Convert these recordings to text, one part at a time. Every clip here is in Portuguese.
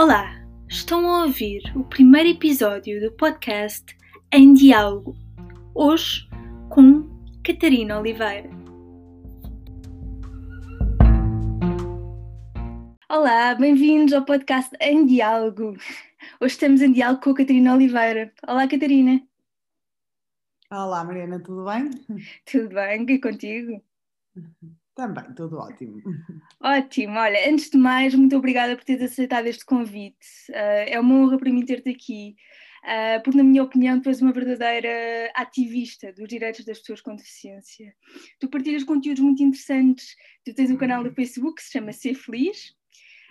Olá, estão a ouvir o primeiro episódio do podcast Em Diálogo, hoje com Catarina Oliveira. Olá, bem-vindos ao podcast Em Diálogo. Hoje estamos em diálogo com a Catarina Oliveira. Olá, Catarina. Olá, Mariana, tudo bem? Tudo bem? E contigo? Também, tudo ótimo. Ótimo, olha, antes de mais, muito obrigada por teres aceitado este convite. Uh, é uma honra para mim ter-te aqui, uh, porque, na minha opinião, tu és uma verdadeira ativista dos direitos das pessoas com deficiência. Tu partilhas conteúdos muito interessantes, tu tens um canal no Facebook que se chama Ser Feliz.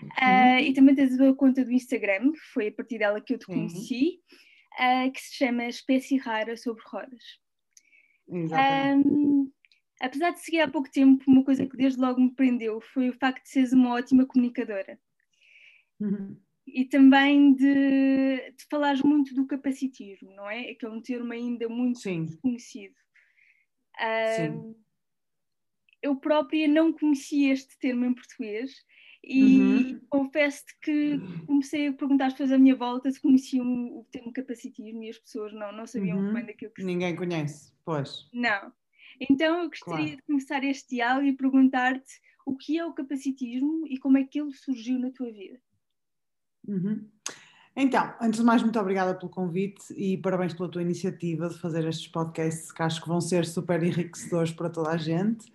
Uh, e também tens a conta do Instagram, que foi a partir dela que eu te conheci, que se chama Espécie Rara sobre Rodas. Exatamente. Um, apesar de seguir há pouco tempo, uma coisa que desde logo me prendeu foi o facto de seres uma ótima comunicadora. Uhum. E também de, de falares muito do capacitismo, não é? Que é um termo ainda muito Sim. desconhecido. Sim. eu própria não conhecia este termo em português e Uhum. confesso-te que comecei a perguntar às pessoas à minha volta se conheciam o termo capacitismo e as pessoas não, não sabiam muito Uhum. bem daquilo que Ninguém conhece, pois. Não. Então eu gostaria Claro. de começar este diálogo e perguntar-te o que é o capacitismo e como é que ele surgiu na tua vida. Uhum. Então, antes de mais, muito obrigada pelo convite e parabéns pela tua iniciativa de fazer estes podcasts que acho que vão ser super enriquecedores para toda a gente.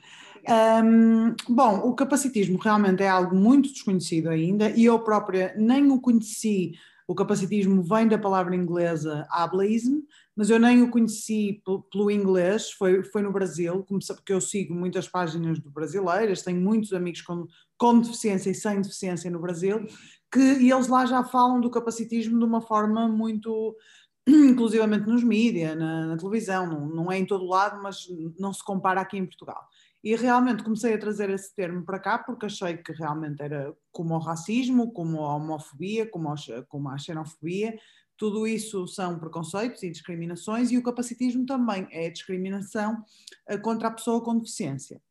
Um, bom, o capacitismo realmente é algo muito desconhecido ainda e eu própria nem o conheci. O capacitismo vem da palavra inglesa ableism, mas eu nem o conheci pelo, inglês, foi, foi no Brasil, comecei, porque eu sigo muitas páginas do brasileiras, tenho muitos amigos com, com deficiência e sem deficiência no Brasil, que e eles lá já falam do capacitismo de uma forma muito, inclusivamente nos mídias, na, na televisão, não, não é em todo lado, mas não se compara aqui em Portugal. E realmente comecei a trazer esse termo para cá porque achei que realmente era como o racismo, como a homofobia, como como a xenofobia, tudo isso são preconceitos e discriminações e o capacitismo também é discriminação eh, contra a pessoa com deficiência.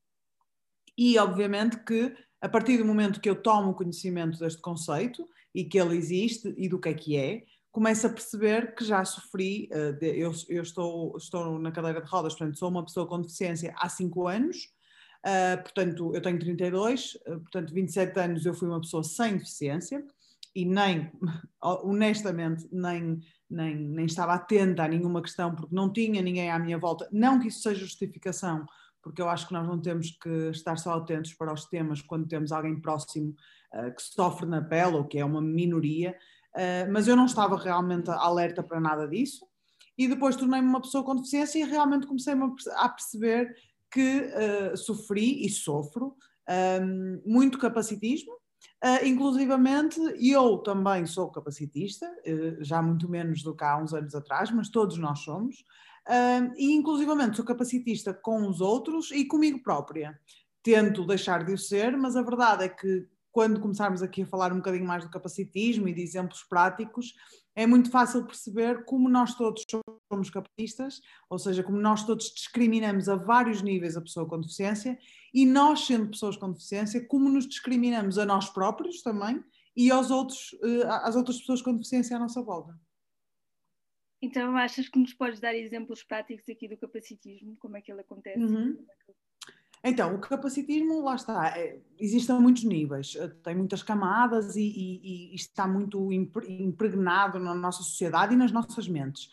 E obviamente que a partir do momento que eu tomo conhecimento deste conceito e que ele existe e do que é que é, começo a perceber que já sofri, eh, eu, eu estou, estou na cadeira de rodas, portanto sou uma pessoa com deficiência há 5 anos, Uh, portanto, eu tenho 32, uh, portanto, 27 anos eu fui uma pessoa sem deficiência e nem, honestamente, nem, nem, nem estava atenta a nenhuma questão porque não tinha ninguém à minha volta. Não que isso seja justificação, porque eu acho que nós não temos que estar só atentos para os temas quando temos alguém próximo uh, que sofre na pele ou que é uma minoria, mas eu não estava realmente alerta para nada disso. E depois tornei-me uma pessoa com deficiência e realmente comecei a perceber que uh, sofri e sofro um, muito capacitismo, uh, inclusivamente eu também sou capacitista, uh, já muito menos do que há uns anos atrás, mas todos nós somos, e inclusivamente sou capacitista com os outros e comigo própria. Tento deixar de o ser, mas a verdade é que quando começarmos aqui a falar um bocadinho mais do capacitismo e de exemplos práticos, é muito fácil perceber como nós todos somos capacitistas, ou seja, como nós todos discriminamos a vários níveis a pessoa com deficiência e nós, sendo pessoas com deficiência, como nos discriminamos a nós próprios também e aos outros, eh, às outras pessoas com deficiência à nossa volta. Então, achas que nos podes dar exemplos práticos aqui do capacitismo? Como é que ele acontece? Uhum. Então, o capacitismo, lá está, é, existem muitos níveis, tem muitas camadas e, e, e, está muito impregnado na nossa sociedade e nas nossas mentes.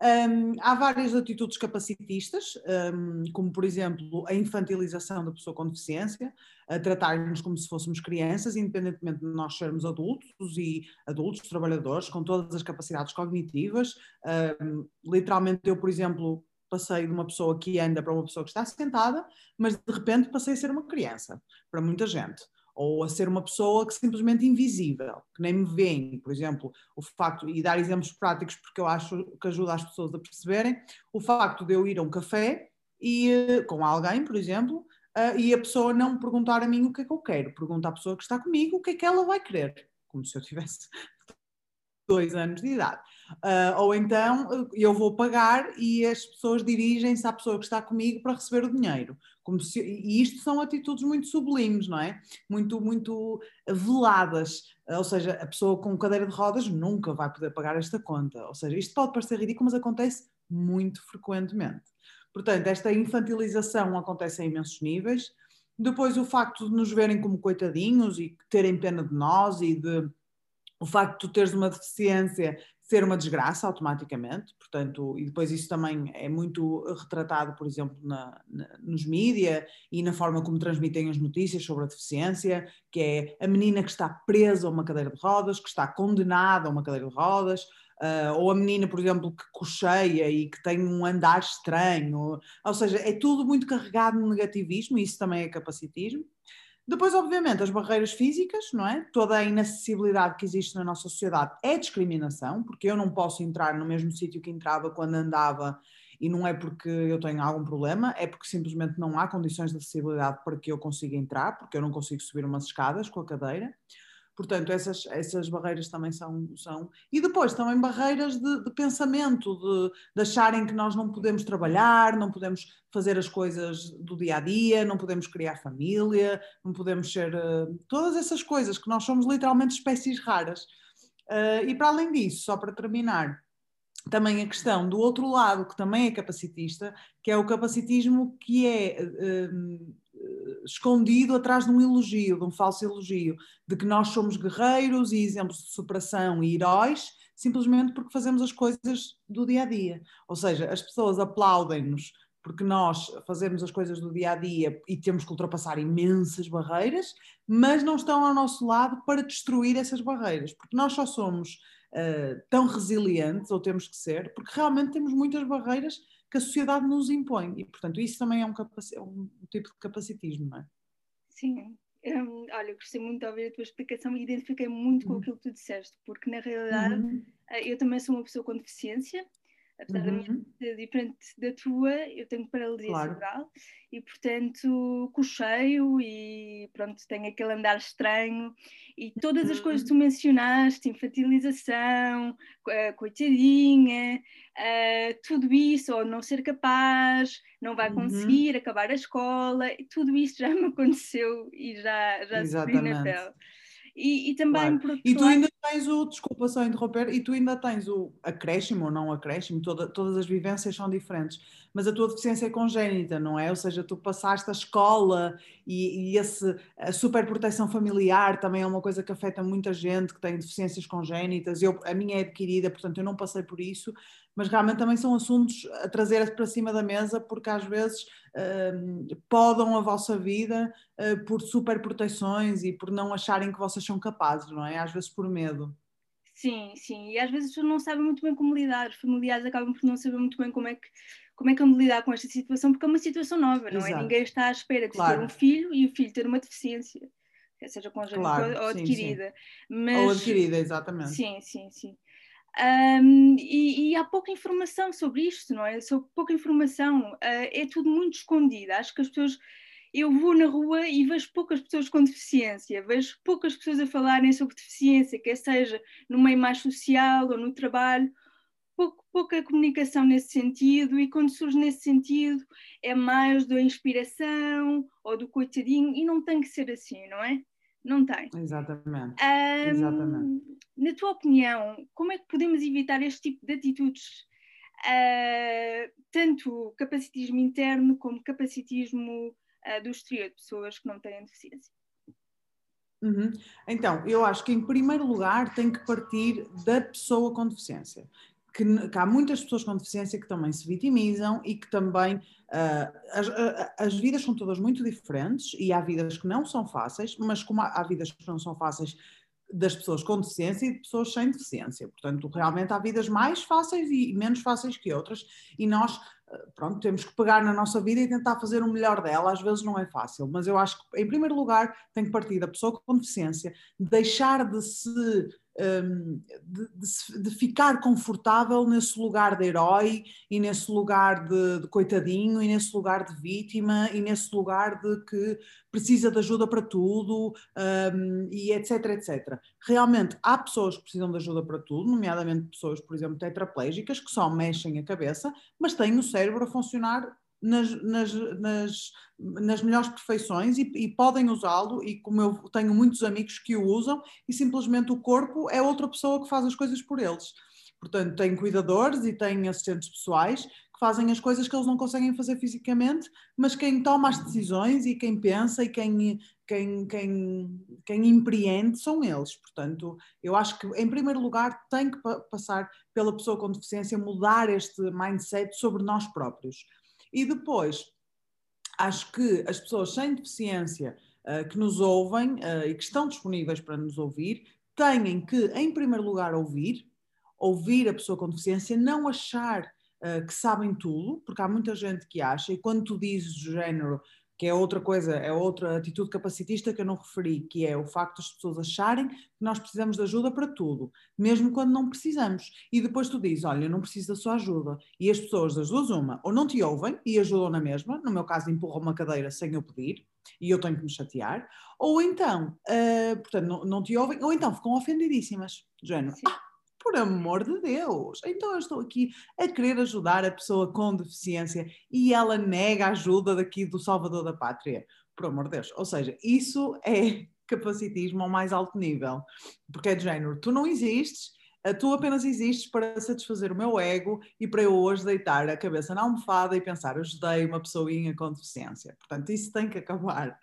Um, há várias atitudes capacitistas, um, como por exemplo a infantilização da pessoa com deficiência, a tratar-nos como se fôssemos crianças, independentemente de nós sermos adultos e adultos, trabalhadores, com todas as capacidades cognitivas. Um, literalmente, eu, por exemplo, passei de uma pessoa que anda para uma pessoa que está sentada, mas de repente passei a ser uma criança, para muita gente. Ou a ser uma pessoa que simplesmente invisível, que nem me veem, por exemplo, o facto, e dar exemplos práticos porque eu acho que ajuda as pessoas a perceberem, o facto de eu ir a um café e com alguém, por exemplo, e a pessoa não me perguntar a mim o que é que eu quero, pergunta à pessoa que está comigo o que é que ela vai querer, como se eu tivesse dois anos de idade. Uh, ou então eu vou pagar e as pessoas dirigem-se à pessoa que está comigo para receber o dinheiro. Se, e isto são atitudes muito sublimes, não é? Muito, muito veladas. Ou seja, a pessoa com cadeira de rodas nunca vai poder pagar esta conta. Ou seja, isto pode parecer ridículo, mas acontece muito frequentemente. Portanto, esta infantilização acontece a imensos níveis. Depois, o facto de nos verem como coitadinhos e terem pena de nós e de o facto de tu teres uma deficiência ser uma desgraça automaticamente, portanto, e depois isso também é muito retratado, por exemplo, na, na, nos mídia e na forma como transmitem as notícias sobre a deficiência, que é a menina que está presa a uma cadeira de rodas, que está condenada a uma cadeira de rodas, uh, ou a menina, por exemplo, que cocheia e que tem um andar estranho, ou seja, é tudo muito carregado no negativismo, e isso também é capacitismo. Depois, obviamente, as barreiras físicas, não é? Toda a inacessibilidade que existe na nossa sociedade é discriminação, porque eu não posso entrar no mesmo sítio que entrava quando andava e não é porque eu tenho algum problema, é porque simplesmente não há condições de acessibilidade para que eu consiga entrar, porque eu não consigo subir umas escadas com a cadeira. Portanto, essas, essas barreiras também são, são. E depois também barreiras de, de pensamento, de, de, acharem que nós não podemos trabalhar, não podemos fazer as coisas do dia a dia, não podemos criar família, não podemos ser. Uh, todas essas coisas, que nós somos literalmente espécies raras. Uh, e para além disso, só para terminar, também a questão do outro lado, que também é capacitista, que é o capacitismo que é. Uh, escondido atrás de um elogio, de um falso elogio, de que nós somos guerreiros e exemplos de superação e heróis, simplesmente porque fazemos as coisas do dia a dia. Ou seja, as pessoas aplaudem-nos porque nós fazemos as coisas do dia a dia e temos que ultrapassar imensas barreiras, mas não estão ao nosso lado para destruir essas barreiras, porque nós só somos uh, tão resilientes, ou temos que ser, porque realmente temos muitas barreiras que a sociedade nos impõe. E, portanto, isso também é um, é um tipo de capacitismo, não é? Sim. Um, olha, gostei muito de ouvir a tua explicação e identifiquei muito uhum. com aquilo que tu disseste, porque na realidade uhum. Eh, eu também sou uma pessoa com deficiência apesar uhum. da minha ser diferente da tua, eu tenho paralisia claro. cerebral e, portanto, cocheio e pronto, tenho aquele andar estranho e todas uhum. as coisas que tu uhum. mencionaste, infantilização, coitadinha, uh, tudo isso, ou não ser capaz, não vai uhum. conseguir uhum. acabar a escola, tudo isso já me aconteceu e já, já sofri na pele. E, e também claro. E tu ainda tens o, desculpa só interromper, e tu ainda tens o acréscimo ou não acréscimo, toda, todas as vivências são diferentes, mas a tua deficiência é congénita, não é? Ou seja, tu passaste a escola e, e esse, a superproteção familiar também é uma coisa que afeta muita gente que tem deficiências congénitas. Eu, a minha é adquirida, portanto eu não passei por isso, mas realmente também são assuntos a trazer para cima da mesa, porque às vezes uh, podam a vossa vida uh, por superproteções e por não acharem que vocês são capazes, não é? Às vezes por medo. Sim, sim, e às vezes as pessoas não sabem muito bem como lidar, os familiares acabam por não saber muito bem como é que como é que vamos lidar com esta situação, porque é uma situação nova, não é? Exato. é? Ninguém está à espera de claro. ter um filho e o filho ter uma deficiência, seja congênita claro, ou adquirida. Sim, sim. Mas, ou adquirida, exatamente. Sim, sim, sim. Um, e, e, há pouca informação sobre isto, não é? Sobre pouca informação, uh, é tudo muito escondido. Acho que as pessoas. Eu vou na rua e vejo poucas pessoas com deficiência, vejo poucas pessoas a falarem sobre deficiência, quer seja no meio mais social ou no trabalho, pouca comunicação nesse sentido, e quando surge nesse sentido é mais da inspiração ou do coitadinho, e não tem que ser assim, não é? Não tem. Exatamente. Um, Exatamente. Na tua opinião, como é que podemos evitar este tipo de atitudes, uh, tanto capacitismo interno como capacitismo uh, do exterior, de pessoas que não têm deficiência? Uhum. Então, eu acho que em primeiro lugar tem que partir da pessoa com deficiência que, que, há muitas pessoas com deficiência que também se vitimizam e que também uh, as, uh, as, vidas são todas muito diferentes e há vidas que não são fáceis, mas como há, há, vidas que não são fáceis das pessoas com deficiência e de pessoas sem deficiência. Portanto, realmente há vidas mais fáceis e menos fáceis que outras e nós, pronto, temos que pegar na nossa vida e tentar fazer o melhor dela. Às vezes não é fácil, mas eu acho que, em primeiro lugar, tem que partir da pessoa com deficiência, deixar de se de, de, de, ficar confortável nesse lugar de herói e nesse lugar de, de, coitadinho e nesse lugar de vítima e nesse lugar de que precisa de ajuda para tudo um, e etc, etc. Realmente há pessoas que precisam de ajuda para tudo, nomeadamente pessoas, por exemplo, tetraplégicas, que só mexem a cabeça, mas têm o cérebro a funcionar nas, nas, nas, nas melhores perfeições e, e podem usá-lo, e como eu tenho muitos amigos que o usam, e simplesmente o corpo é outra pessoa que faz as coisas por eles. Portanto, tem cuidadores e tem assistentes pessoais que fazem as coisas que eles não conseguem fazer fisicamente, mas quem toma as decisões e quem pensa e quem, quem, quem, quem empreende são eles. Portanto, eu acho que, em primeiro lugar, tem que passar pela pessoa com deficiência mudar este mindset sobre nós próprios. E depois, acho que as pessoas sem deficiência uh, que nos ouvem uh, e que estão disponíveis para nos ouvir têm que, em primeiro lugar, ouvir, ouvir a pessoa com deficiência, não achar uh, que sabem tudo, porque há muita gente que acha, e quando tu dizes do género que é outra coisa, é outra atitude capacitista que eu não referi, que é o facto das pessoas acharem que nós precisamos de ajuda para tudo, mesmo quando não precisamos. E depois tu dizes, olha, eu não preciso da sua ajuda. E as pessoas das duas uma, ou não te ouvem e ajudam na mesma, no meu caso empurram uma cadeira sem eu pedir, e eu tenho que me chatear, ou então, uh, portanto, não, não, te ouvem, ou então ficam ofendidíssimas, género, ah, por amor de Deus, então eu estou aqui a querer ajudar a pessoa com deficiência e ela nega a ajuda daqui do Salvador da Pátria. Por amor de Deus. Ou seja, isso é capacitismo ao mais alto nível. Porque é de género, tu não existes, tu apenas existes para satisfazer o meu ego e para eu hoje deitar a cabeça na almofada e pensar, ajudei uma pessoinha com deficiência. Portanto, isso tem que acabar.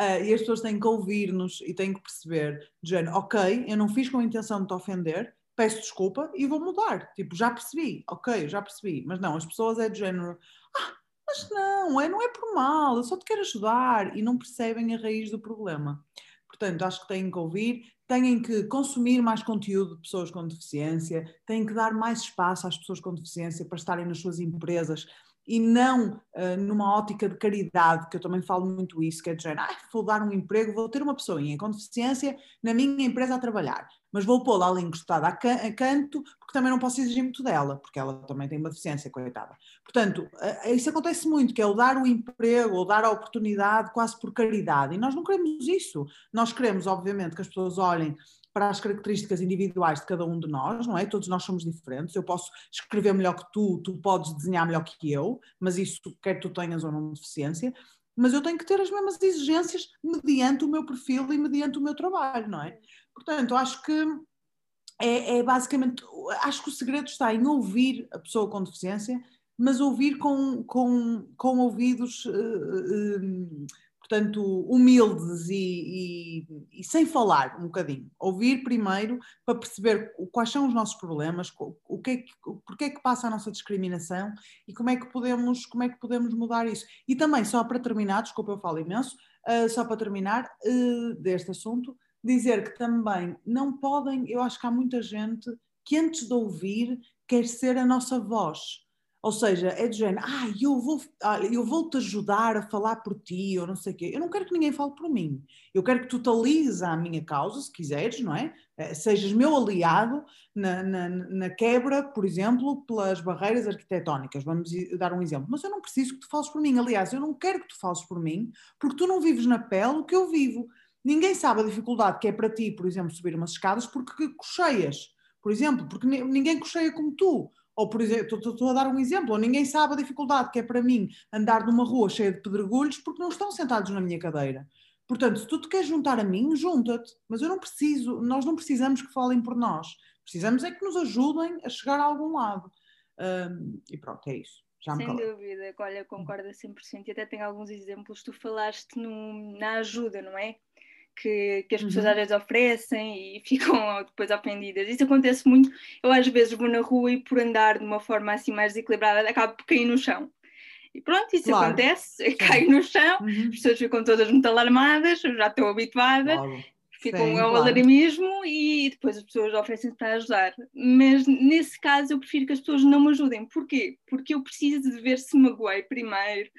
Uh, e as pessoas têm que ouvir-nos e têm que perceber, de género, ok, eu não fiz com a intenção de te ofender, peço desculpa e vou mudar. Tipo, já percebi, ok, já percebi. Mas não, as pessoas é do género, ah, mas não, é, não é por mal, eu só te quero ajudar e não percebem a raiz do problema. Portanto, acho que têm que ouvir, têm que consumir mais conteúdo de pessoas com deficiência, têm que dar mais espaço às pessoas com deficiência para estarem nas suas empresas e não uh, numa ótica de caridade, que eu também falo muito isso, que é de género, ah, vou dar um emprego, vou ter uma pessoinha com deficiência na minha empresa a trabalhar mas vou pô-la ali encostada a, can a, canto, porque também não posso exigir muito dela, porque ela também tem uma deficiência, coitada. Portanto, isso acontece muito, que é o dar o emprego, ou dar a oportunidade quase por caridade, e nós não queremos isso. Nós queremos, obviamente, que as pessoas olhem para as características individuais de cada um de nós, não é? Todos nós somos diferentes. Eu posso escrever melhor que tu, tu podes desenhar melhor que eu, mas isso quer tu tenhas ou não deficiência. Mas eu tenho que ter as mesmas exigências mediante o meu perfil e mediante o meu trabalho, não é? Portanto, acho que é, é, basicamente, acho que o segredo está em ouvir a pessoa com deficiência, mas ouvir com, com, com ouvidos, uh, uh, portanto, humildes e, e, e, sem falar um bocadinho. Ouvir primeiro para perceber quais são os nossos problemas, o que é que, porque é que passa a nossa discriminação e como é que podemos, como é que podemos mudar isso. E também, só para terminar, desculpa eu falo imenso, uh, só para terminar deste assunto, dizer que também não podem, eu acho que há muita gente que antes de ouvir quer ser a nossa voz. Ou seja, é de género, ah, eu vou, eu vou te ajudar a falar por ti, ou não sei o quê. Eu não quero que ninguém fale por mim. Eu quero que alises à minha causa, se quiseres, não é? Eh, sejas meu aliado na, na, na, quebra, por exemplo, pelas barreiras arquitetónicas. Vamos dar um exemplo. Mas eu não preciso que tu fales por mim. Aliás, eu não quero que tu fales por mim, porque tu não vives na pele o que eu vivo. Ninguém sabe a dificuldade que é para ti, por exemplo, subir umas escadas porque cocheias, por exemplo, porque ninguém cocheia como tu. Ou, por exemplo, estou a dar um exemplo, ou ninguém sabe a dificuldade que é para mim andar numa rua cheia de pedregulhos porque não estão sentados na minha cadeira. Portanto, se tu te queres juntar a mim, junta-te. Mas eu não preciso, nós não precisamos que falem por nós. Precisamos é que nos ajudem a chegar a algum lado. Um, e pronto, é isso. Já Sem dúvida, olha, concordo a 100% e até tenho alguns exemplos. Tu falaste no, na ajuda, não é? Que, que as pessoas uhum. às vezes oferecem e ficam depois ofendidas. Isso acontece muito. Eu às vezes vou na rua e por andar de uma forma assim mais desequilibrada acabo por cair no chão. E pronto, isso claro. acontece, caio no chão, uhum. as pessoas ficam todas muito alarmadas, eu já estou habituada, claro. ficam Sim, ao claro. alarmismo e depois as pessoas oferecem para ajudar. Mas nesse caso eu prefiro que as pessoas não me ajudem. Porquê? Porque eu preciso de ver se magoei primeiro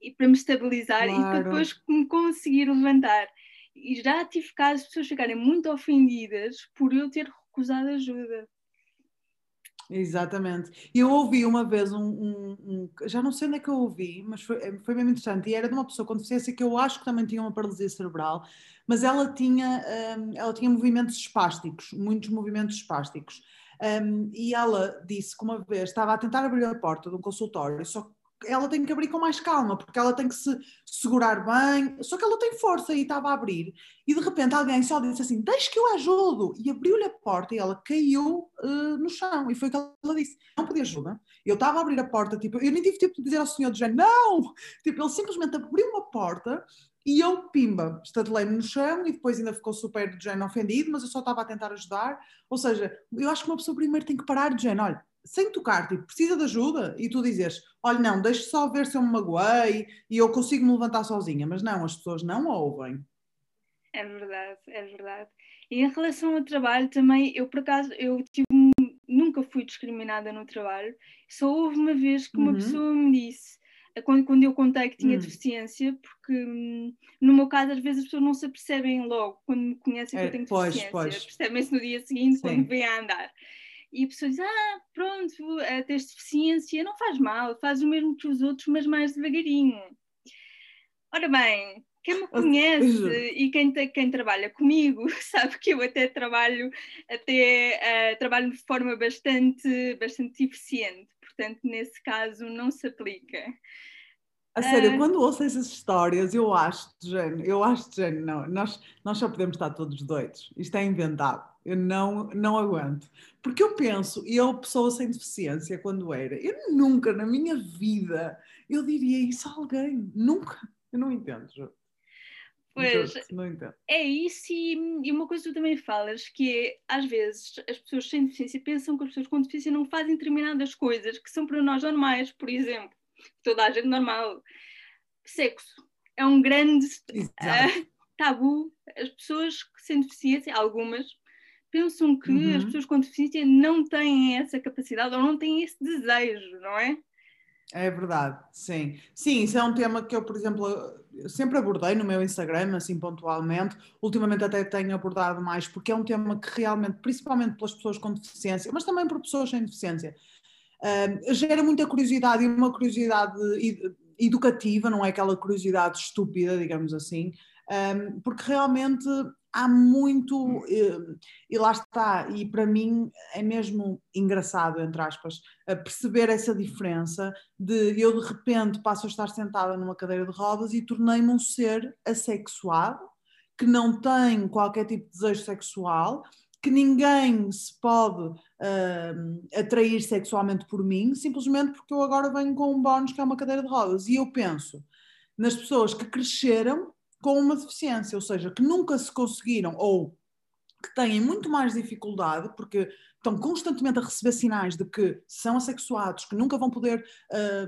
e para me estabilizar e para depois me conseguir levantar. E já tive casos de pessoas ficarem muito ofendidas por eu ter recusado ajuda. Exatamente. Eu ouvi uma vez um, um, um, já não sei onde é que eu ouvi, mas foi, foi mesmo interessante, e era de uma pessoa com deficiência que eu acho que também tinha uma paralisia cerebral, mas ela tinha, um, ela tinha movimentos espásticos, muitos movimentos espásticos. Um, e ela disse que uma vez estava a tentar abrir a porta de um consultório, só ela tem que abrir com mais calma, porque ela tem que se segurar bem, só que ela tem força e estava a abrir. E de repente alguém só disse assim: Deixa que eu ajudo. E abriu-lhe a porta e ela caiu uh, no chão. E foi o que ela disse: Não podia ajuda. Eu estava a abrir a porta, tipo, eu nem tive tempo de dizer ao senhor do género: Não! Tipo, ele simplesmente abriu uma porta e eu, pimba, estatelei-me no chão e depois ainda ficou super de género ofendido, mas eu só estava a tentar ajudar. Ou seja, eu acho que uma pessoa primeiro tem que parar de género: Olha sem tocar, tipo, precisa de ajuda e tu dizes, olha, não, deixa só ver se eu me magoei e eu consigo me levantar sozinha, mas não, as pessoas não ouvem. É verdade, é verdade. E em relação ao trabalho também, eu por acaso, eu tive, nunca fui discriminada no trabalho, só houve uma vez que uma uhum. pessoa me disse, quando, quando eu contei que tinha uhum. deficiência, porque hum, no meu caso às vezes as pessoas não se apercebem logo quando me conhecem que é, eu tenho pois, deficiência, percebem-se no dia seguinte Sim. quando vêm a andar. E a pessoa diz: Ah, pronto, é, tens deficiência, não faz mal, faz o mesmo que os outros, mas mais devagarinho. Ora bem, quem me conhece e quem, quem trabalha comigo sabe que eu até trabalho, até uh, trabalho de forma bastante, bastante eficiente, portanto, nesse caso, não se aplica. A sério, uh... quando ouço essas histórias, eu acho género, eu acho género, não, nós, nós só podemos estar todos doidos. Isto é inventado. Eu não, não aguento. Porque eu penso, e eu, pessoa sem deficiência, quando era, eu nunca na minha vida eu diria isso a alguém. Nunca. Eu não entendo, Ju. Pois, não entendo. é isso, e, e, uma coisa que tu também falas, que é, às vezes, as pessoas sem deficiência pensam que as pessoas com deficiência não fazem determinadas coisas que são para nós normais, por exemplo, toda a gente normal. Sexo é um grande uh, tabu. As pessoas sem deficiência, algumas, pensam que uhum. as pessoas com deficiência não têm essa capacidade ou não têm esse desejo, não é? É verdade, sim. Sim, isso é um tema que eu, por exemplo, sempre abordei no meu Instagram, assim pontualmente. Ultimamente até tenho abordado mais, porque é um tema que realmente, principalmente pelas pessoas com deficiência, mas também por pessoas sem deficiência, gera muita curiosidade e uma curiosidade educativa, não é aquela curiosidade estúpida, digamos assim, um, porque realmente há muito, eh, e lá está, e para mim é mesmo engraçado, entre aspas, perceber essa diferença de eu de repente passo a estar sentada numa cadeira de rodas e tornei-me um ser assexuado, que não tem qualquer tipo de desejo sexual, que ninguém se pode uh, atrair sexualmente por mim, simplesmente porque eu agora venho com um bónus que é uma cadeira de rodas. E eu penso nas pessoas que cresceram com uma deficiência, ou seja, que nunca se conseguiram ou que têm muito mais dificuldade, porque estão constantemente a receber sinais de que são assexuados, que nunca vão poder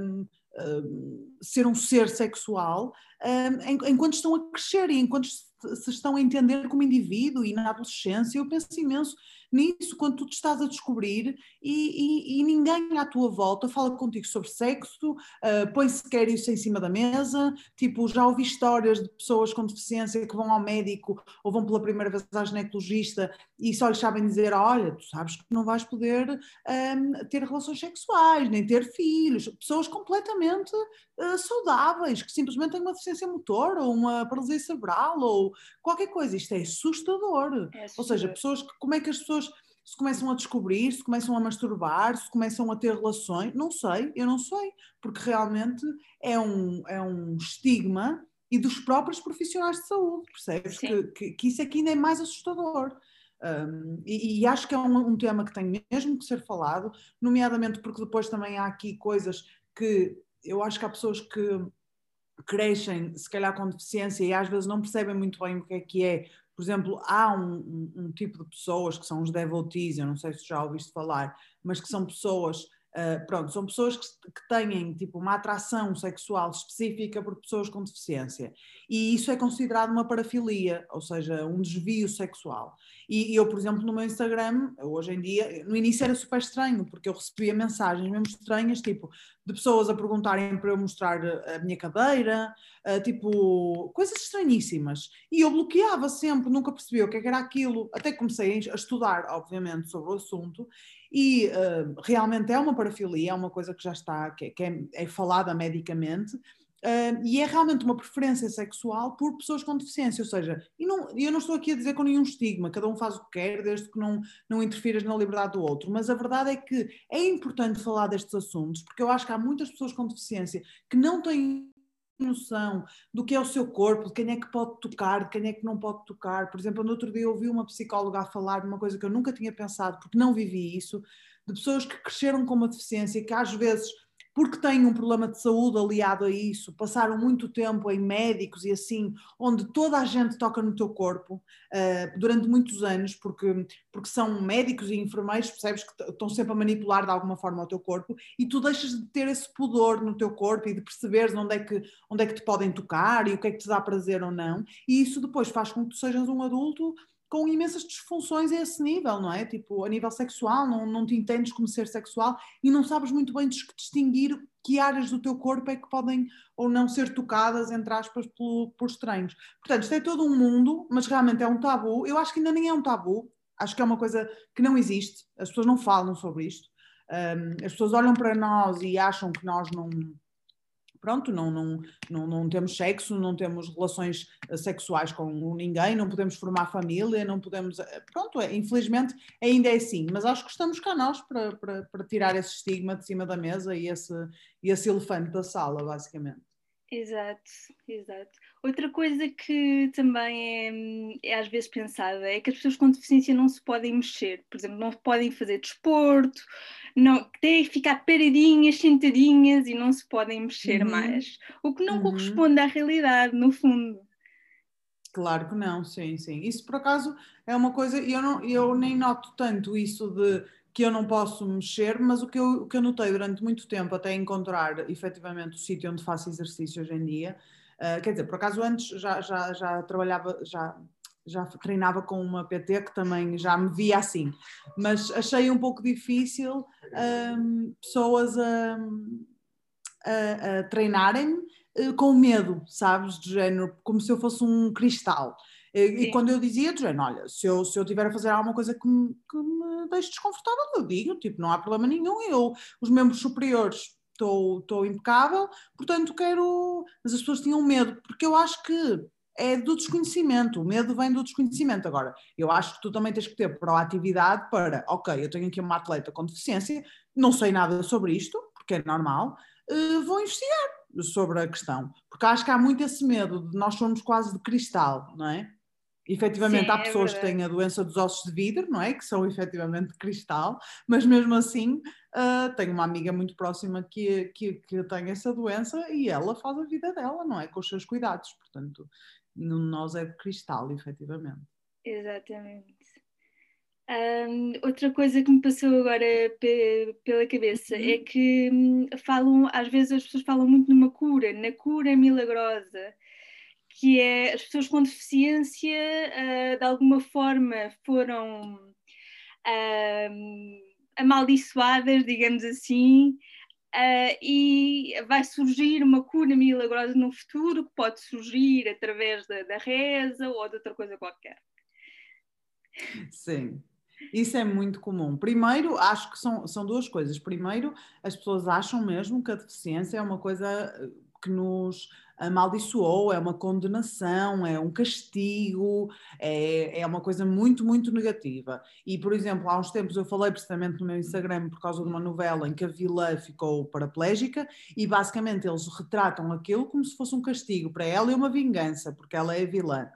um, um, ser um ser sexual, um, enquanto estão a crescer e enquanto se estão a entender como indivíduo e na adolescência, eu penso imenso nisso quando tu te estás a descobrir e, e, e ninguém à tua volta fala contigo sobre sexo, uh, põe sequer isso em cima da mesa. Tipo, já ouvi histórias de pessoas com deficiência que vão ao médico ou vão pela primeira vez à ginecologista e só lhes sabem dizer: Olha, tu sabes que não vais poder um, ter relações sexuais, nem ter filhos. Pessoas completamente uh, saudáveis, que simplesmente têm uma deficiência motor ou uma paralisia cerebral ou qualquer coisa. Isto é assustador. É assustador. Ou seja, pessoas que, como é que as pessoas se começam a descobrir, se começam a masturbar, se começam a ter relações, não sei, eu não sei, porque realmente é um, é um estigma e dos próprios profissionais de saúde, percebes? Que, que, que, isso aqui ainda é mais assustador. Um, e, e, acho que é um, um, tema que tem mesmo que ser falado, nomeadamente porque depois também há aqui coisas que eu acho que há pessoas que crescem, se calhar com deficiência, e às vezes não percebem muito bem o que é que é. Por exemplo, há um, um, tipo de pessoas que são os devotees, eu não sei se já ouviste falar, mas que são pessoas, uh, pronto, são pessoas que, que, têm tipo uma atração sexual específica por pessoas com deficiência. E isso é considerado uma parafilia, ou seja, um desvio sexual. E, e eu, por exemplo, no meu Instagram, hoje em dia, no início era super estranho, porque eu recebia mensagens mesmo estranhas, tipo, de pessoas a perguntarem para eu mostrar a minha cadeira, uh, tipo, coisas estranhíssimas. E eu bloqueava sempre, nunca percebi o que, é que era aquilo, até comecei a estudar, obviamente, sobre o assunto, e uh, realmente é uma parafilia, é uma coisa que já está, que, que é, é falada medicamente, Uh, e é realmente uma preferência sexual por pessoas com deficiência, ou seja, e não, eu não estou aqui a dizer com nenhum estigma, cada um faz o que quer, desde que não, não interfiras na liberdade do outro, mas a verdade é que é importante falar destes assuntos, porque eu acho que há muitas pessoas com deficiência que não têm noção do que é o seu corpo, de quem é que pode tocar, de quem é que não pode tocar. Por exemplo, no outro dia eu ouvi uma psicóloga a falar de uma coisa que eu nunca tinha pensado, porque não vivi isso, de pessoas que cresceram com uma deficiência, que às vezes porque têm um problema de saúde aliado a isso, passaram muito tempo em médicos e assim, onde toda a gente toca no teu corpo uh, durante muitos anos, porque, porque são médicos e enfermeiros, percebes que estão sempre a manipular de alguma forma o teu corpo e tu deixas de ter esse pudor no teu corpo e de perceberes onde é que, onde é que te podem tocar e o que é que te dá prazer ou não, e isso depois faz com que tu sejas um adulto com imensas disfunções a esse nível, não é? Tipo, a nível sexual, não, não te entendes como ser sexual e não sabes muito bem distinguir que áreas do teu corpo é que podem ou não ser tocadas, entre aspas, por, estranhos. Portanto, isto é todo um mundo, mas realmente é um tabu. Eu acho que ainda nem é um tabu, acho que é uma coisa que não existe, as pessoas não falam sobre isto. Um, as pessoas olham para nós e acham que nós não pronto, não, não, não, não temos sexo, não temos relações eh, sexuais com ninguém, não podemos formar família, não podemos. Eh, pronto, é, infelizmente ainda é assim, mas acho que estamos cá nós para, para, para tirar esse estigma de cima da mesa e esse, esse elefante da sala, basicamente. Exato, exato. Outra coisa que também é, é, às vezes pensada é que as pessoas com deficiência não se podem mexer, por exemplo, não podem fazer desporto, não, têm que ficar paradinhas, sentadinhas e não se podem mexer uhum. mais, o que não uhum. corresponde à realidade, no fundo. Claro que não, sim, sim. Isso por acaso é uma coisa, eu, não, eu nem noto tanto isso de que eu não posso mexer, mas o que, eu, o que eu notei durante muito tempo até encontrar efetivamente o sítio onde faço exercício hoje em dia, uh, quer dizer, por acaso antes já, já, já trabalhava, já, já treinava com uma PT que também já me via assim, mas achei um pouco difícil um, pessoas a, a, a treinarem-me uh, com medo, sabes, de género, como se eu fosse um cristal. E, e, quando eu dizia, Jane, olha, se eu, se eu tiver a fazer alguma coisa que me, que me deixe desconfortável, eu digo, tipo, não há problema nenhum, eu, os membros superiores, estou impecável, portanto quero. Mas as pessoas tinham medo, porque eu acho que é do desconhecimento, o medo vem do desconhecimento. Agora, eu acho que tu também tens que ter proatividade para, ok, eu tenho aqui uma atleta com deficiência, não sei nada sobre isto, porque é normal, uh, vou investigar sobre a questão, porque acho que há muito esse medo de nós somos quase de cristal, não é? Efetivamente, Sim, há é pessoas é que têm a doença dos ossos de vidro, não é? Que são efetivamente de cristal, mas mesmo assim, uh, tenho uma amiga muito próxima que, que, que tem essa doença e ela faz a vida dela, não é? Com os seus cuidados. Portanto, nós é de cristal, efetivamente. Exatamente. Um, outra coisa que me passou agora pela cabeça uhum. é que hum, falam, às vezes as pessoas falam muito numa cura, na cura milagrosa que é as pessoas com deficiência uh, de alguma forma foram uh, amaldiçoadas, digamos assim, uh, e vai surgir uma cura milagrosa no futuro que pode surgir através da, da reza ou de outra coisa qualquer. Sim, isso é muito comum. Primeiro, acho que são, são duas coisas. Primeiro, as pessoas acham mesmo que a deficiência é uma coisa que nos amaldiçoou, é uma condenação, é um castigo, é, é uma coisa muito, muito negativa. E, por exemplo, há uns tempos eu falei precisamente no meu Instagram por causa de uma novela em que a vilã ficou paraplégica e basicamente eles retratam aquilo como se fosse um castigo para ela e uma vingança, porque ela é a vilã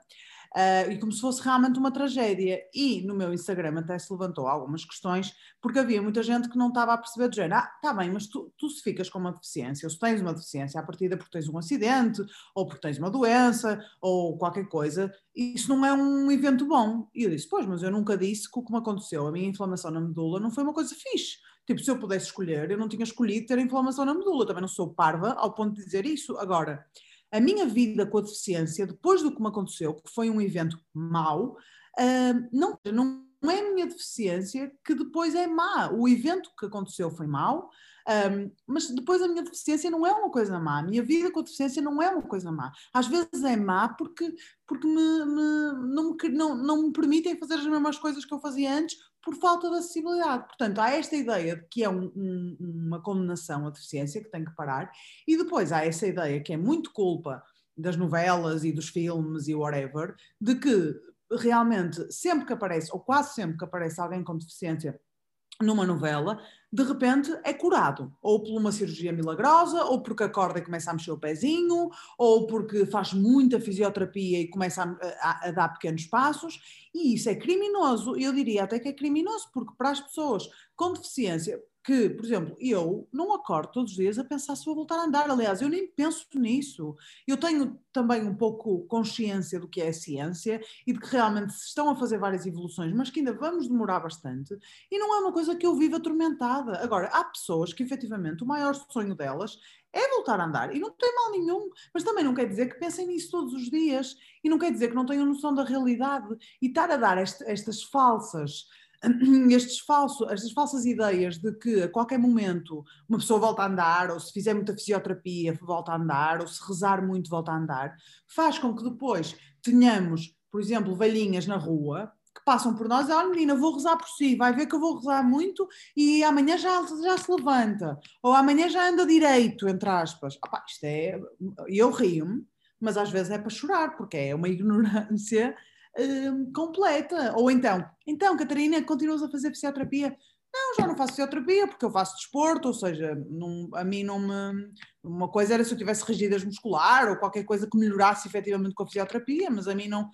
uh, e como se fosse realmente uma tragédia. E no meu Instagram até se levantou algumas questões, porque havia muita gente que não estava a perceber de género, ah, está bem, mas tu, tu se ficas com uma deficiência, ou se tens uma deficiência à partida porque tens um acidente, ou porque tens uma doença, ou qualquer coisa, isso não é um evento bom. E eu disse, pois, mas eu nunca disse que o que me aconteceu, a minha inflamação na medula, não foi uma coisa fixe. Tipo, se eu pudesse escolher, eu não tinha escolhido ter inflamação na medula, também não sou parva ao ponto de dizer isso. Agora, a minha vida com a deficiência, depois do que me aconteceu, que foi um evento mau, uh, não, não é a minha deficiência que depois é má. O evento que aconteceu foi mau, um, mas depois a minha deficiência não é uma coisa má. A minha vida com deficiência não é uma coisa má. Às vezes é má porque, porque me, me, não, me, não, não me permitem fazer as mesmas coisas que eu fazia antes por falta de acessibilidade. Portanto, há esta ideia de que é um, um, uma condenação à deficiência que tem que parar, e depois há essa ideia que é muito culpa das novelas e dos filmes e whatever, de que realmente sempre que aparece, ou quase sempre que aparece alguém com deficiência numa novela, de repente é curado, ou por uma cirurgia milagrosa, ou porque acorda e começa a mexer o pezinho, ou porque faz muita fisioterapia e começa a, a, a dar pequenos passos, e isso é criminoso, eu diria até que é criminoso, porque para as pessoas com deficiência, que, por exemplo, eu não acordo todos os dias a pensar se vou voltar a andar. Aliás, eu nem penso nisso. Eu tenho também um pouco consciência do que é a ciência e de que realmente se estão a fazer várias evoluções, mas que ainda vamos demorar bastante. E não é uma coisa que eu vivo atormentada. Agora, há pessoas que efetivamente o maior sonho delas é voltar a andar. E não tem mal nenhum, mas também não quer dizer que pensem nisso todos os dias. E não quer dizer que não tenham noção da realidade. E estar a dar este, estas falsas estes falsos, estas falsas ideias de que a qualquer momento uma pessoa volta a andar, ou se fizer muita fisioterapia volta a andar, ou se rezar muito volta a andar, faz com que depois tenhamos, por exemplo, velhinhas na rua que passam por nós, olha menina, vou rezar por si, vai ver que eu vou rezar muito e amanhã já, já se levanta, ou amanhã já anda direito, entre aspas. Opa, isto é, eu rio-me, mas às vezes é para chorar, porque é uma ignorância Hum, completa. Ou então, então, Catarina, continuas a fazer fisioterapia? Não, já não faço fisioterapia porque eu faço desporto, ou seja, a mim não me. Uma coisa era se eu tivesse rigidez muscular ou qualquer coisa que melhorasse efetivamente com a fisioterapia, mas a mim não.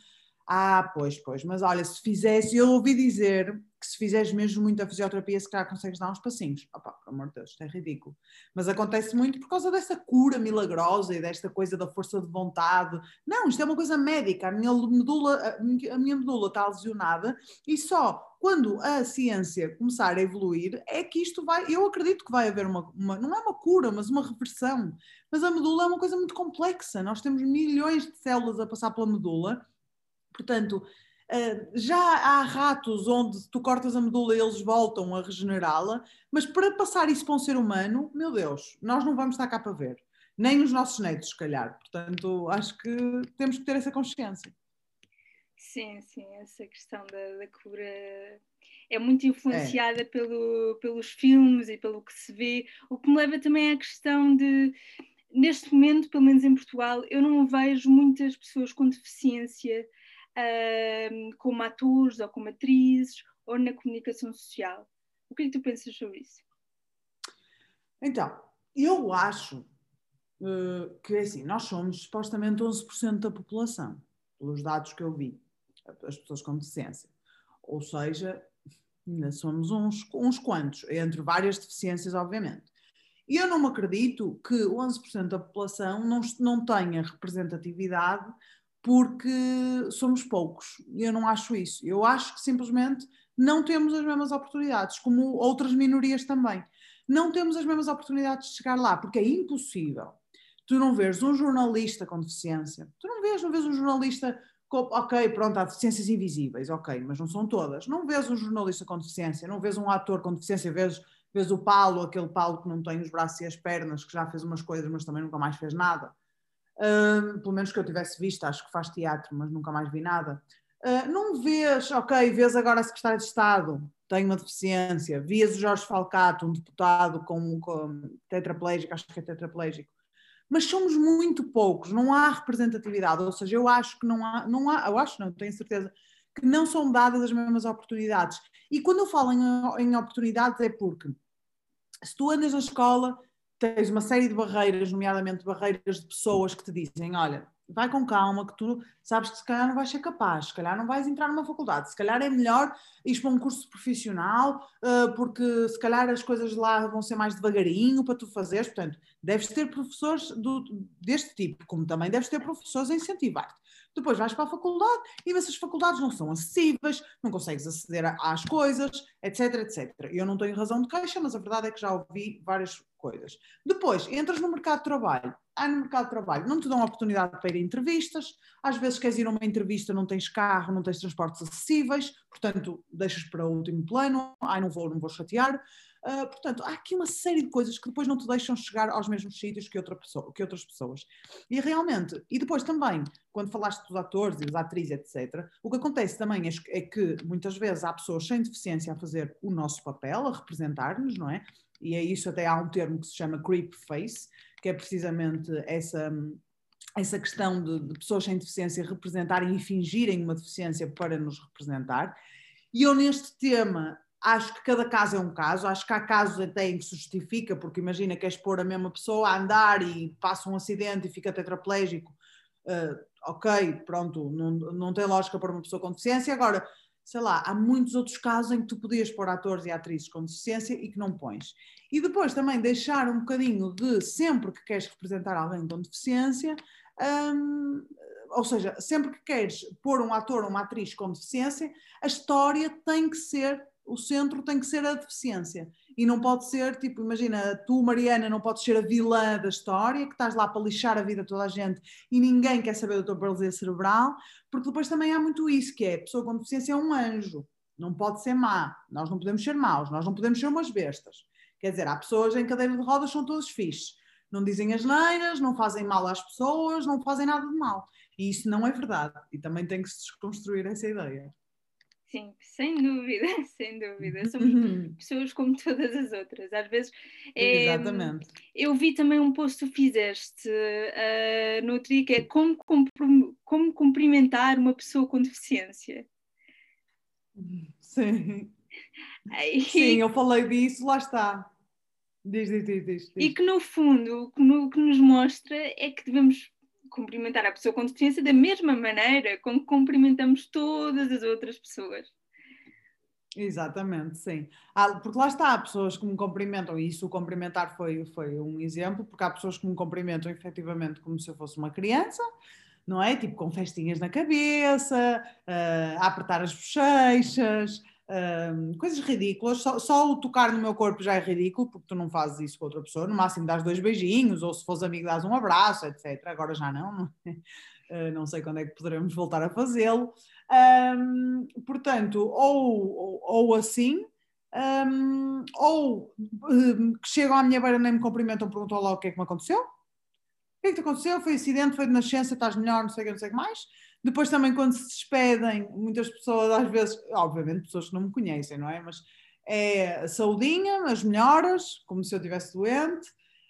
Ah, pois, pois, mas olha, se fizesse, eu ouvi dizer que se fizeres mesmo muita fisioterapia, se calhar consegues dar uns passinhos. Opa, pelo amor de Deus, isto é ridículo. Mas acontece muito por causa dessa cura milagrosa e desta coisa da força de vontade. Não, isto é uma coisa médica. A minha medula, a minha medula está lesionada e só quando a ciência começar a evoluir é que isto vai. Eu acredito que vai haver uma, uma não é uma cura, mas uma reversão. Mas a medula é uma coisa muito complexa. Nós temos milhões de células a passar pela medula. Portanto, já há ratos onde tu cortas a medula e eles voltam a regenerá-la, mas para passar isso para um ser humano, meu Deus, nós não vamos estar cá para ver. Nem os nossos netos, se calhar. Portanto, acho que temos que ter essa consciência. Sim, sim, essa questão da, da cura é muito influenciada é. Pelo, pelos filmes e pelo que se vê, o que me leva também à questão de, neste momento, pelo menos em Portugal, eu não vejo muitas pessoas com deficiência como atores ou como atrizes ou na comunicação social. O que é que tu pensas sobre isso? Então, eu acho uh, que assim, nós somos supostamente 11% da população, pelos dados que eu vi, as pessoas com deficiência. Ou seja, ainda somos uns, uns quantos, entre várias deficiências, obviamente. E eu não me acredito que 11% da população não, não tenha representatividade porque somos poucos. Eu não acho isso. Eu acho que simplesmente não temos as mesmas oportunidades, como outras minorias também. Não temos as mesmas oportunidades de chegar lá, porque é impossível. Tu não vês um jornalista com deficiência, tu não vês, não vês um jornalista com, ok, pronto, há deficiências invisíveis, ok, mas não são todas. Não vês um jornalista com deficiência, não vês um ator com deficiência, vês, vês o Paulo, aquele Paulo que não tem os braços e as pernas, que já fez umas coisas, mas também nunca mais fez nada uh, pelo menos que eu tivesse visto, acho que faz teatro, mas nunca mais vi nada. Uh, não vês, ok, vês agora a secretária de Estado, tem uma deficiência, vias o Jorge Falcato, um deputado com, com tetraplégico, acho que é tetraplégico, mas somos muito poucos, não há representatividade, ou seja, eu acho que não há, não há eu acho, não, tenho certeza, que não são dadas as mesmas oportunidades. E quando eu falo em, em oportunidades é porque se tu andas na escola tens uma série de barreiras, nomeadamente barreiras de pessoas que te dizem: olha, vai com calma, que tu sabes que se calhar não vais ser capaz, se calhar não vais entrar numa faculdade, se calhar é melhor ir para um curso profissional, uh, porque se calhar as coisas lá vão ser mais devagarinho para tu fazeres. Portanto, deves ter professores do, deste tipo, como também deves ter professores a incentivar-te. Depois vais para a faculdade e essas faculdades não são acessíveis, não consegues aceder às coisas, etc, etc. Eu não tenho razão de queixa, mas a verdade é que já ouvi várias coisas. Depois, entras no mercado de trabalho. Ah, no mercado de trabalho não te dão oportunidade para ir a entrevistas, às vezes queres ir a uma entrevista, não tens carro, não tens transportes acessíveis, portanto deixas para o último plano, ah, não vou, não vou chatear. Uh, portanto, há aqui uma série de coisas que depois não te deixam chegar aos mesmos sítios que, outra pessoa, que outras pessoas. E realmente, e depois também, quando falaste dos atores e das atrizes, etc., o que acontece também é, é que muitas vezes há pessoas sem deficiência a fazer o nosso papel, a representar-nos, não é? E é isso, até há um termo que se chama creep face, que é precisamente essa, essa questão de, de pessoas sem deficiência representarem e fingirem uma deficiência para nos representar. E eu, neste tema, acho que cada caso é um caso, acho que há casos até em que se justifica, porque imagina que pôr a mesma pessoa a andar e passa um acidente e fica tetraplégico, uh, ok, pronto, não, não tem lógica para uma pessoa com deficiência. Agora, sei lá, há muitos outros casos em que tu podias pôr atores e atrizes com deficiência e que não pões. E depois também deixar um bocadinho de sempre que queres representar alguém com deficiência, um, ou seja, sempre que queres pôr um ator ou uma atriz com deficiência, a história tem que ser o centro tem que ser a deficiência. E não pode ser, tipo, imagina, tu, Mariana, não podes ser a vilã da história, que estás lá para lixar a vida de toda a gente e ninguém quer saber da tua paralisia cerebral, porque depois também há muito isso, que é a pessoa com deficiência é um anjo, não pode ser má, nós não podemos ser maus, nós não podemos ser umas bestas. Quer dizer, há pessoas em cadeira de rodas são todos fixes, não dizem as neiras, não fazem mal às pessoas, não fazem nada de mal. E isso não é verdade. E também tem que se desconstruir essa ideia. Sim, sem dúvida, sem dúvida. Somos pessoas como todas as outras. Às vezes. É, Exatamente. Eu vi também um post que tu fizeste uh, no dia que é como, como cumprimentar uma pessoa com deficiência. Sim. Sim, eu falei disso, lá está. Diz, diz, diz, diz, E que no fundo o que, no, que nos mostra é que devemos cumprimentar a pessoa com deficiência da mesma maneira com que cumprimentamos todas as outras pessoas. Exatamente, sim. Ah, porque lá está, há pessoas que me cumprimentam, e isso o cumprimentar foi, foi um exemplo, porque há pessoas que me cumprimentam efetivamente como se eu fosse uma criança, não é? Tipo com festinhas na cabeça, uh, a apertar as bochechas, coisas ridículas, só, só, o tocar no meu corpo já é ridículo, porque tu não fazes isso com outra pessoa, no máximo dás dois beijinhos, ou se fores amigo dás um abraço, etc. Agora já não, não, uh, não sei quando é que poderemos voltar a fazê-lo. Um, portanto, ou, ou, ou assim, um, ou um, que chegam à minha beira nem me cumprimentam, perguntam logo o que é que me aconteceu. O que é que te aconteceu? Foi acidente, foi de nascença, estás melhor, não sei o que, não sei o que mais. Depois também quando se despedem, muitas pessoas às vezes, obviamente pessoas que não me conhecem, não é? Mas é saudinha, as melhoras, como se eu estivesse doente.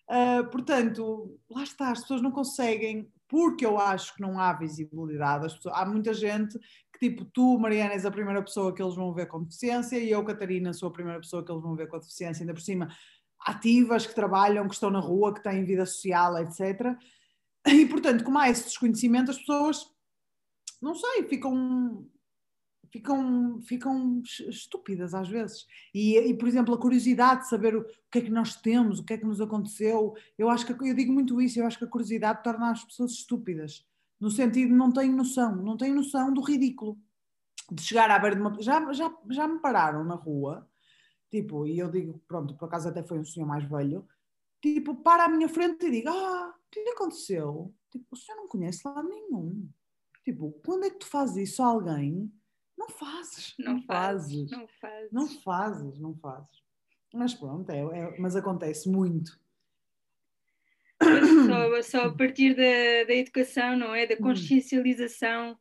Uh, portanto, lá está, as pessoas não conseguem, porque eu acho que não há visibilidade. Pessoas, há muita gente que, tipo, tu, Mariana, és a primeira pessoa que eles vão ver com deficiência e eu, Catarina, sou a primeira pessoa que eles vão ver com deficiência, ainda por cima, ativas, que trabalham, que estão na rua, que têm vida social, etc. E, portanto, como há esse desconhecimento, as pessoas não sei, ficam ficam, ficam estúpidas às vezes. E, e, por exemplo, a curiosidade de saber o, que é que nós temos, o que é que nos aconteceu, eu acho que eu digo muito isso, eu acho que a curiosidade torna as pessoas estúpidas, no sentido de não têm noção, não têm noção do ridículo. De chegar à beira de uma. Já, já, já me pararam na rua, tipo, e eu digo, pronto, por acaso até foi um senhor mais velho, tipo, para à minha frente e digo, ah, o que lhe aconteceu? Tipo, o senhor não conhece lá nenhum Tipo, quando é que tu fazes isso a alguém? Não fazes. Não, não fazes, Não fazes. Não fazes, não fazes. Mas pronto, é, é mas acontece muito. Só, só a partir da, da educação, não é? Da hum. consciencialização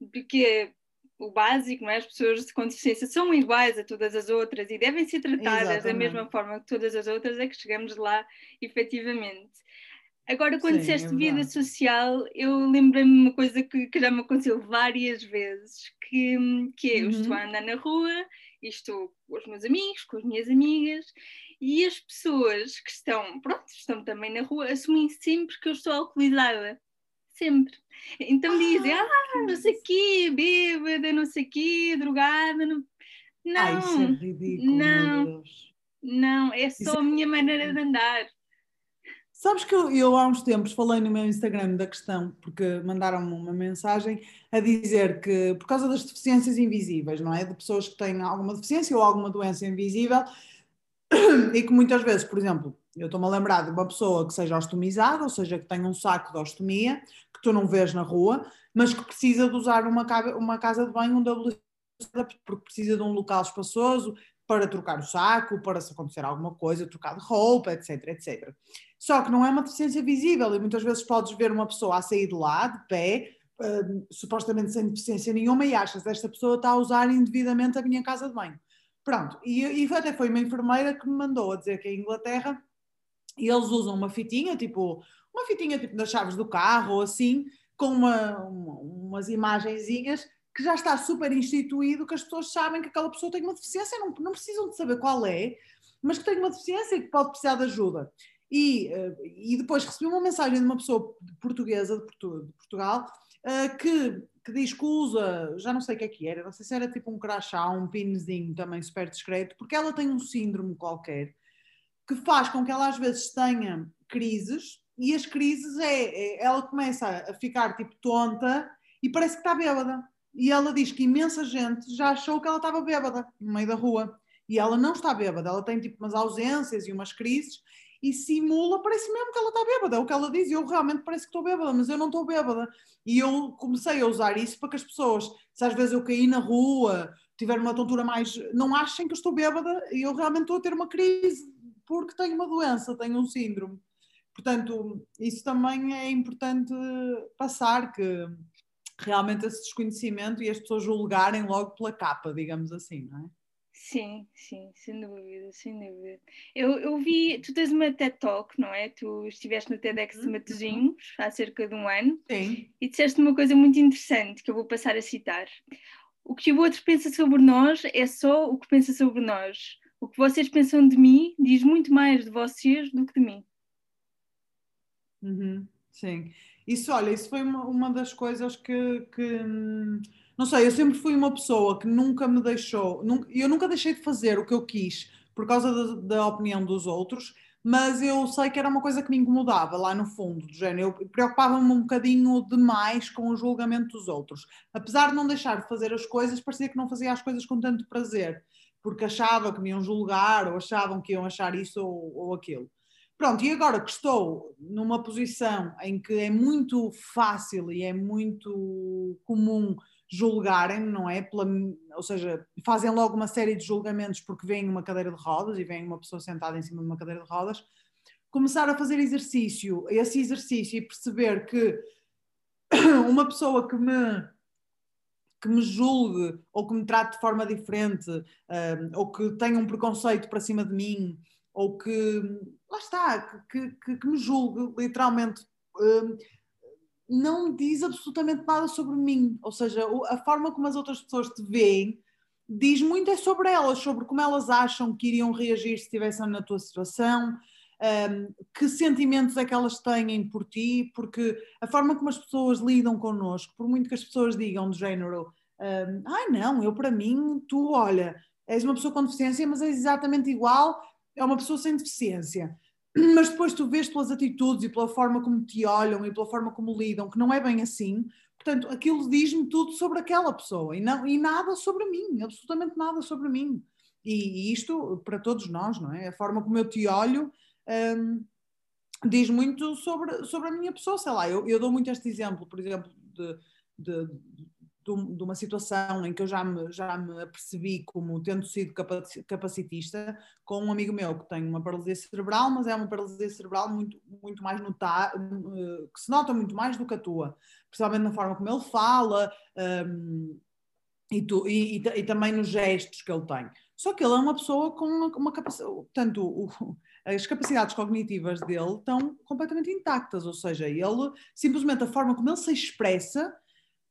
de que o básico, não é? As pessoas com deficiência são iguais a todas as outras e devem ser tratadas Exatamente. da mesma forma que todas as outras, é que chegamos lá efetivamente. Agora, quando Sim, disseste é vida social, eu lembrei-me de uma coisa que, que, já me aconteceu várias vezes, que, que é, eu estou a uhum. andar na rua e estou com os meus amigos, com as minhas amigas, e as pessoas que estão, pronto, estão também na rua, assumem sempre que eu estou alcoolizada. Sempre. Então dizem, ah, ah não sei o quê, bêbada, não sei o quê, drogada. Não, não, Ai, isso é ridículo, não, não, é só isso a minha maneira de andar. Sabes que eu, eu, há uns tempos falei no meu Instagram da questão, porque mandaram-me uma mensagem a dizer que por causa das deficiências invisíveis, não é? De pessoas que têm alguma deficiência ou alguma doença invisível e que muitas vezes, por exemplo, eu estou-me a lembrar de uma pessoa que seja ostomizada, ou seja, que tenha um saco de ostomia, que tu não vês na rua, mas que precisa de usar uma, uma casa de banho, um WC, porque precisa de um local espaçoso para trocar o saco, para se acontecer alguma coisa, trocar de roupa, etc, etc. Só que não é uma deficiência visível e muitas vezes podes ver uma pessoa a sair de lá, de pé, uh, supostamente sem deficiência nenhuma, e achas esta pessoa está a usar indevidamente a minha casa de banho. Pronto, e, e até foi uma enfermeira que me mandou a dizer que em Inglaterra eles usam uma fitinha, tipo, uma fitinha tipo das chaves do carro ou assim, com uma, uma, umas imagenzinhas que já está super instituído, que as pessoas sabem que aquela pessoa tem uma deficiência, não, não precisam de saber qual é, mas que tem uma deficiência e que pode precisar de ajuda. E, uh, e depois recebi uma mensagem de uma pessoa portuguesa de, Portu de Portugal uh, que, que diz que usa, já não sei o que é que era, não sei se era tipo um crachá, um pinzinho também super discreto, porque ela tem um síndrome qualquer que faz com que ela às vezes tenha crises e as crises é, é ela começa a ficar tipo tonta e parece que está bêbada. E ela diz que imensa gente já achou que ela estava bêbada no meio da rua. E ela não está bêbada, ela tem tipo umas ausências e umas crises e simula, parece mesmo que ela está bêbada, é o que ela diz, eu realmente parece que estou bêbada, mas eu não estou bêbada. E eu comecei a usar isso para que as pessoas, se às vezes eu caí na rua, tiver uma tontura mais, não achem que eu estou bêbada e eu realmente estou a ter uma crise porque tenho uma doença, tenho um síndrome. Portanto, isso também é importante passar, que realmente esse desconhecimento e as pessoas julgarem logo pela capa, digamos assim, não é? Sim, sim, sem dúvida, sem dúvida. Eu, eu vi, tu tens uma TED Talk, não é? Tu estiveste no TEDx de Matosinhos há cerca de um ano sim. e disseste uma coisa muito interessante que eu vou passar a citar. O que o outro pensa sobre nós é só o que pensa sobre nós. O que vocês pensam de mim diz muito mais de vocês do que de mim. Uhum, sim. Isso, olha, isso foi uma, uma das coisas que, que hum, não sei, eu sempre fui uma pessoa que nunca me deixou, nunca, eu nunca deixei de fazer o que eu quis por causa da, da opinião dos outros, mas eu sei que era uma coisa que me incomodava lá no fundo, do género, eu preocupava-me um bocadinho demais com o julgamento dos outros. Apesar de não deixar de fazer as coisas, parecia que não fazia as coisas com tanto prazer, porque achava que me iam julgar ou achavam que iam achar isso ou, ou aquilo. Pronto, e agora que estou numa posição em que é muito fácil e é muito comum julgarem, não é? Pela, ou seja, fazem logo uma série de julgamentos porque vem uma cadeira de rodas e vem uma pessoa sentada em cima de uma cadeira de rodas. Começar a fazer exercício, esse exercício e perceber que uma pessoa que me que me julgue ou que me trate de forma diferente um, ou que tenha um preconceito para cima de mim ou que lá está, que, que, que me julgue literalmente um, não diz absolutamente nada sobre mim. Ou seja, a forma como as outras pessoas te veem diz muito é sobre elas, sobre como elas acham que iriam reagir se estivessem na tua situação, um, que sentimentos é que elas têm por ti, porque a forma como as pessoas lidam connosco, por muito que as pessoas digam do género, um, ai não, eu para mim, tu olha, és uma pessoa com deficiência, mas és exatamente igual, é uma pessoa sem deficiência mas depois tu vês pelas atitudes e pela forma como te olham e pela forma como lidam, que não é bem assim. Portanto, aquilo diz-me tudo sobre aquela pessoa e, não, e nada sobre mim, absolutamente nada sobre mim. E, e isto para todos nós, não é? A forma como eu te olho um, diz muito sobre, sobre a minha pessoa, sei lá. Eu, eu dou muito este exemplo, por exemplo, de, de, uma situação em que eu já me, já me apercebi como tendo sido capacitista com um amigo meu que tem uma paralisia cerebral, mas é uma paralisia cerebral muito, muito mais notável, eh, que se nota muito mais do que a tua, principalmente na forma como ele fala um, e, tu, e, e, e, também nos gestos que ele tem. Só que ele é uma pessoa com uma, uma capacidade, tanto o, as capacidades cognitivas dele estão completamente intactas, ou seja, ele simplesmente a forma como ele se expressa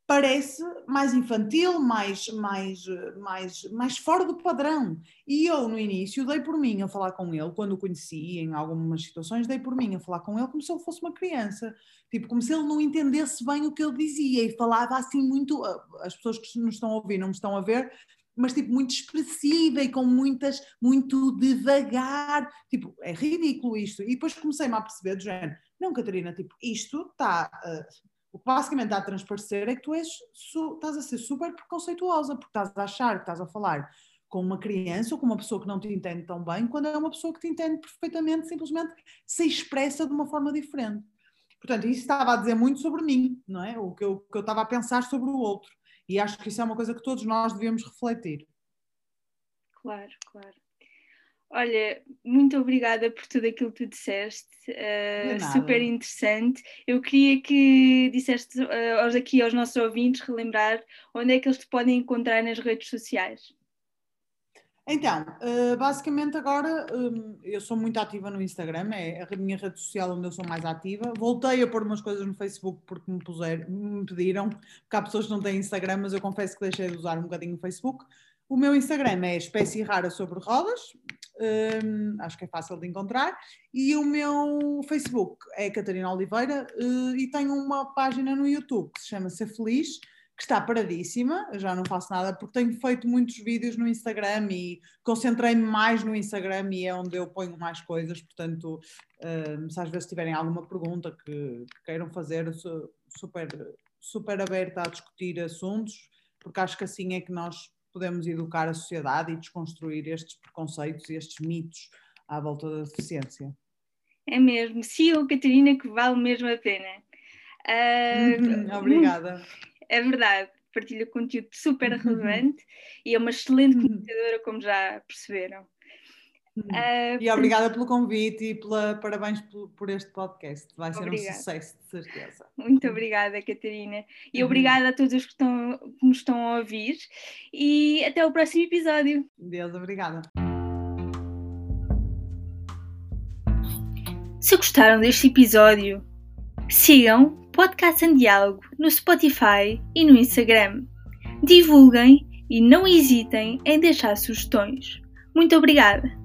parece mais infantil, mais, mais, mais, mais fora do padrão. E eu, no início, dei por mim a falar com ele, quando o conheci, em algumas situações, dei por mim a falar com ele como se ele fosse uma criança. Tipo, como se ele não entendesse bem o que ele dizia e falava assim muito. As pessoas que nos estão a ouvir não me estão a ver, mas tipo muito expressiva e com muitas, muito devagar, tipo, é ridículo isto. E depois comecei-me a perceber do género, não, Catarina, tipo, isto está, uh, o que basicamente está a transparecer é que tu és, su, estás a ser super preconceituosa, porque estás a achar que estás a falar com uma criança ou com uma pessoa que não te entende tão bem, quando é uma pessoa que te entende perfeitamente, simplesmente se expressa de uma forma diferente. Portanto, isso estava a dizer muito sobre mim, não é? O que eu, que eu estava a pensar sobre o outro. E acho que isso é uma coisa que todos nós devemos refletir. Claro, claro. Olha, muito obrigada por tudo aquilo que tu disseste, uh, super interessante. Eu queria que disseste uh, aqui aos nossos ouvintes relembrar onde é que eles te podem encontrar nas redes sociais. Então, uh, basicamente agora um, eu sou muito ativa no Instagram, é a minha rede social onde eu sou mais ativa. Voltei a pôr umas coisas no Facebook porque me, puser, me pediram, porque há pessoas que não têm Instagram, mas eu confesso que deixei de usar um bocadinho o Facebook. O meu Instagram é espécie rara sobre rodas, um, acho que é fácil de encontrar, e o meu Facebook é Catarina Oliveira uh, e tenho uma página no YouTube que se chama Ser Feliz, que está paradíssima, já não faço nada porque tenho feito muitos vídeos no Instagram e concentrei-me mais no Instagram e é onde eu ponho mais coisas, portanto, uh, se às vezes tiverem alguma pergunta que, que queiram fazer, super, super aberta a discutir assuntos, porque acho que assim é que nós podemos educar a sociedade e desconstruir estes preconceitos e estes mitos à volta da deficiência. É mesmo, sigam Catarina que vale mesmo a pena. Uh, Obrigada. É verdade, partilha conteúdo super relevante e é uma excelente uhum. comunicadora, como já perceberam. Uh, e obrigada pelo convite e pela, parabéns por, por este podcast. Vai ser obrigada. um sucesso, de certeza. Muito obrigada, Catarina. E uhum. obrigada a todos os que, estão, que nos estão a ouvir. E até o próximo episódio. Deus, obrigada. Se gostaram deste episódio, sigam Podcast em Diálogo no Spotify e no Instagram. Divulguem e não hesitem em deixar sugestões. Muito obrigada!